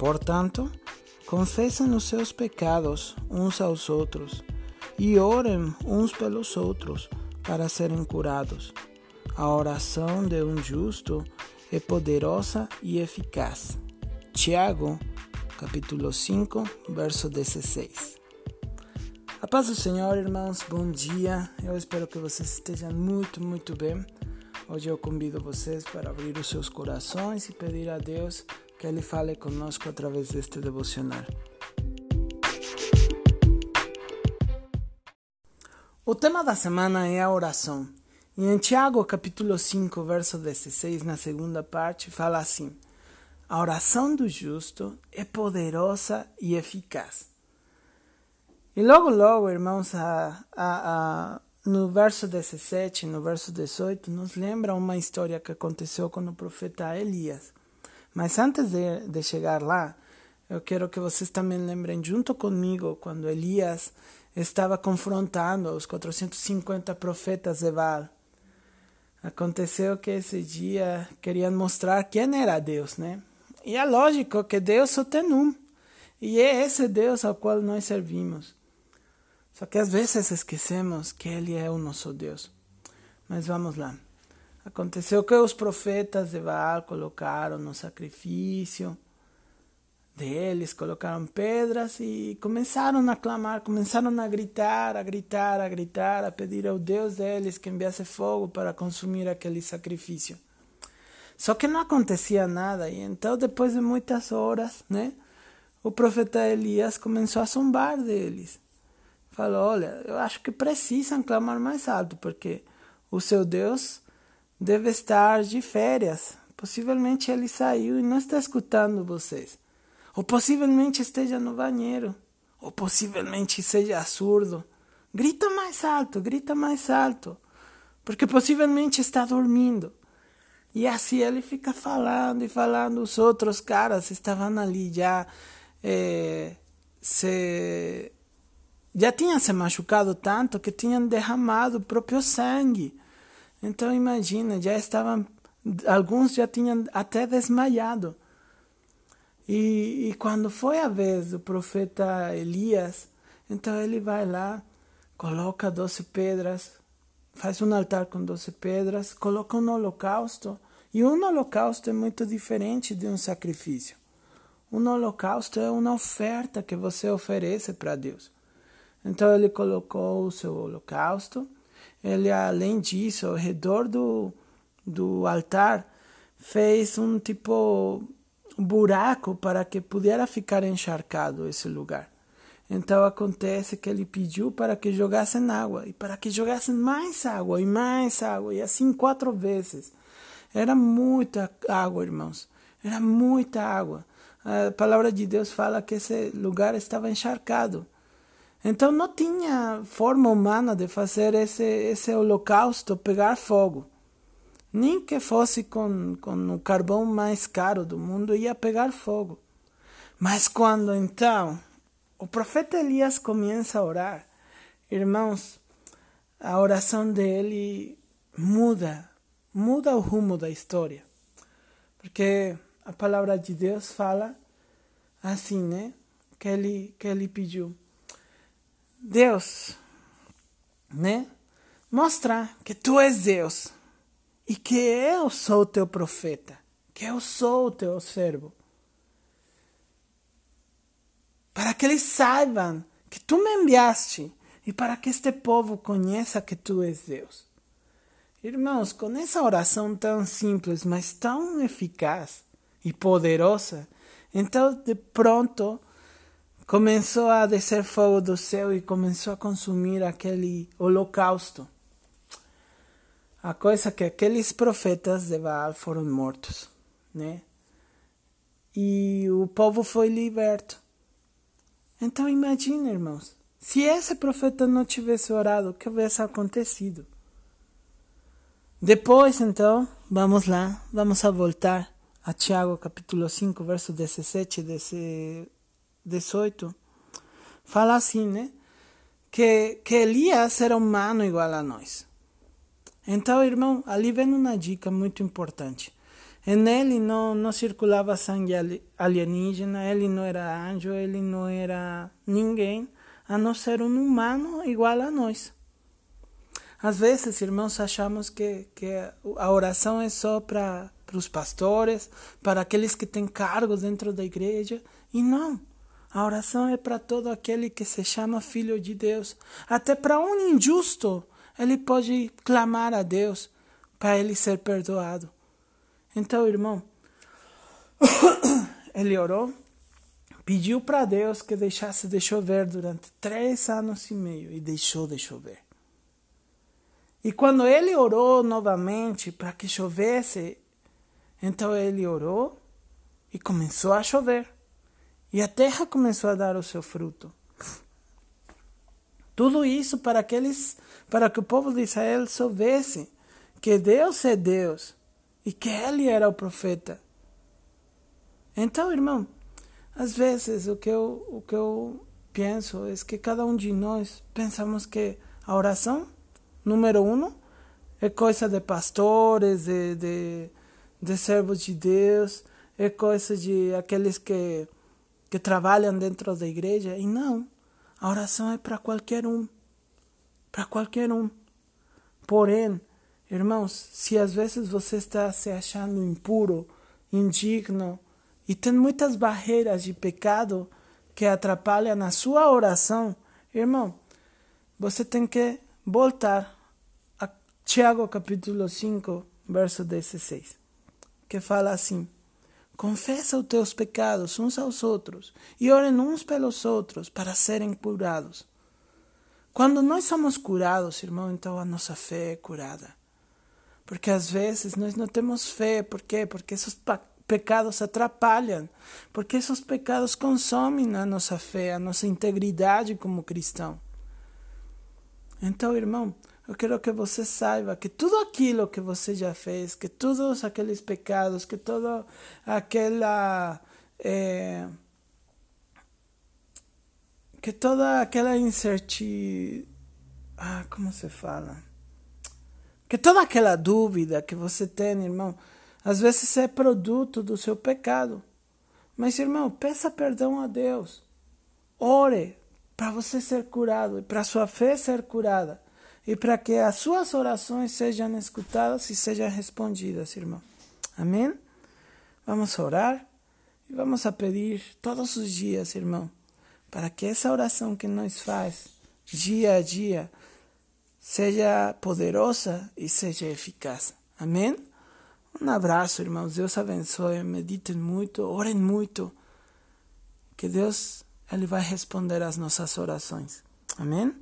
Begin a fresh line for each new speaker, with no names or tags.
Portanto, confessem os seus pecados uns aos outros e orem uns pelos outros para serem curados. A oração de um justo é poderosa e eficaz. Tiago, capítulo 5, verso 16. A paz do Senhor, irmãos, bom dia. Eu espero que vocês estejam muito, muito bem. Hoje eu convido vocês para abrir os seus corações e pedir a Deus que Ele fale conosco através deste devocional. O tema da semana é a oração. E em Tiago, capítulo 5, verso 16, na segunda parte, fala assim: A oração do justo é poderosa e eficaz. E logo, logo, irmãos, a, a, a, no verso 17, no verso 18, nos lembra uma história que aconteceu com o profeta Elias. Mas antes de, de chegar lá, eu quero que vocês também lembrem junto comigo quando Elias estava confrontando os 450 profetas de Baal. Aconteceu que esse dia queriam mostrar quem era Deus, né? E é lógico que Deus só tem um. E é esse Deus ao qual nós servimos. Só que às vezes esquecemos que Ele é o nosso Deus. Mas vamos lá. Aconteceu que os profetas de Baal colocaram no sacrifício deles, colocaram pedras e começaram a clamar, começaram a gritar, a gritar, a gritar, a pedir ao Deus deles que enviasse fogo para consumir aquele sacrifício. Só que não acontecia nada, e então, depois de muitas horas, né, o profeta Elias começou a zombar deles. Falou: Olha, eu acho que precisam clamar mais alto, porque o seu Deus deve estar de férias. Possivelmente ele saiu e não está escutando vocês. Ou possivelmente esteja no banheiro. Ou possivelmente seja surdo. Grita mais alto, grita mais alto. Porque possivelmente está dormindo. E assim ele fica falando e falando. Os outros caras estavam ali já eh, se já tinham se machucado tanto que tinham derramado o próprio sangue. Então imagina, já estavam, alguns já tinham até desmaiado. E, e quando foi a vez do profeta Elias, então ele vai lá, coloca doze pedras, faz um altar com doze pedras, coloca um holocausto. E um holocausto é muito diferente de um sacrifício. Um holocausto é uma oferta que você oferece para Deus. Então ele colocou o seu holocausto. Ele, além disso, ao redor do, do altar, fez um tipo um buraco para que pudesse ficar encharcado esse lugar. Então acontece que ele pediu para que jogassem água e para que jogassem mais água e mais água e assim quatro vezes. Era muita água, irmãos. Era muita água. A palavra de Deus fala que esse lugar estava encharcado. Então não tinha forma humana de fazer esse, esse holocausto pegar fogo. Nem que fosse com, com o carvão mais caro do mundo, ia pegar fogo. Mas quando então o profeta Elias começa a orar, irmãos, a oração dele muda, muda o rumo da história. Porque a palavra de Deus fala assim, né? Que ele, que ele pediu. Deus, né? Mostrar que tu és Deus e que eu sou teu profeta, que eu sou teu servo. Para que eles saibam que tu me enviaste e para que este povo conheça que tu és Deus. Irmãos, com essa oração tão simples, mas tão eficaz e poderosa, então de pronto começou a descer fogo do céu e começou a consumir aquele holocausto a coisa que aqueles profetas de Baal foram mortos, né? E o povo foi liberto. Então imagina, irmãos, se esse profeta não tivesse orado, o que tivesse acontecido? Depois, então, vamos lá, vamos a voltar a Tiago capítulo 5, verso 17 e 18. Fala assim, né? Que, que Elias era humano igual a nós. Então, irmão, ali vem uma dica muito importante. Em ele não, não circulava sangue alienígena, ele não era anjo, ele não era ninguém, a não ser um humano igual a nós. Às vezes, irmãos, achamos que, que a oração é só para os pastores, para aqueles que têm cargos dentro da igreja, e não. A oração é para todo aquele que se chama filho de Deus. Até para um injusto, ele pode clamar a Deus para ele ser perdoado. Então, irmão, ele orou, pediu para Deus que deixasse de chover durante três anos e meio e deixou de chover. E quando ele orou novamente para que chovesse, então ele orou e começou a chover. E a terra começou a dar o seu fruto. Tudo isso para aqueles, para que o povo de Israel soubesse que Deus é Deus e que ele era o profeta. Então, irmão, às vezes o que eu, o que eu penso é que cada um de nós pensamos que a oração, número um, é coisa de pastores, de, de, de servos de Deus, é coisa de aqueles que, que trabalham dentro da igreja. E não, a oração é para qualquer um. Para qualquer um. Porém, Irmãos, se às vezes você está se achando impuro, indigno e tem muitas barreiras de pecado que atrapalham a sua oração, irmão, você tem que voltar a Tiago capítulo 5, verso 16, que fala assim: Confessa os teus pecados uns aos outros e orem uns pelos outros para serem curados. Quando nós somos curados, irmão, então a nossa fé é curada. Porque às vezes nós não temos fé. ¿Por quê? Porque esses pecados atrapalham. Porque esses pecados consomem a nossa fé, a nossa integridade como cristão. Então, irmão, eu quero que você saiba que tudo aquilo que você já fez, que todos aqueles pecados, que toda aquela. É, que toda aquela incertidão. Ah, como se fala? Que toda aquela dúvida que você tem, irmão, às vezes é produto do seu pecado. Mas, irmão, peça perdão a Deus. Ore para você ser curado e para sua fé ser curada e para que as suas orações sejam escutadas e sejam respondidas, irmão. Amém? Vamos orar e vamos a pedir todos os dias, irmão, para que essa oração que nós faz dia a dia seja poderosa e seja eficaz. Amém? Um abraço, irmãos. Deus abençoe. Meditem muito, orem muito. Que Deus ele vai responder às nossas orações. Amém?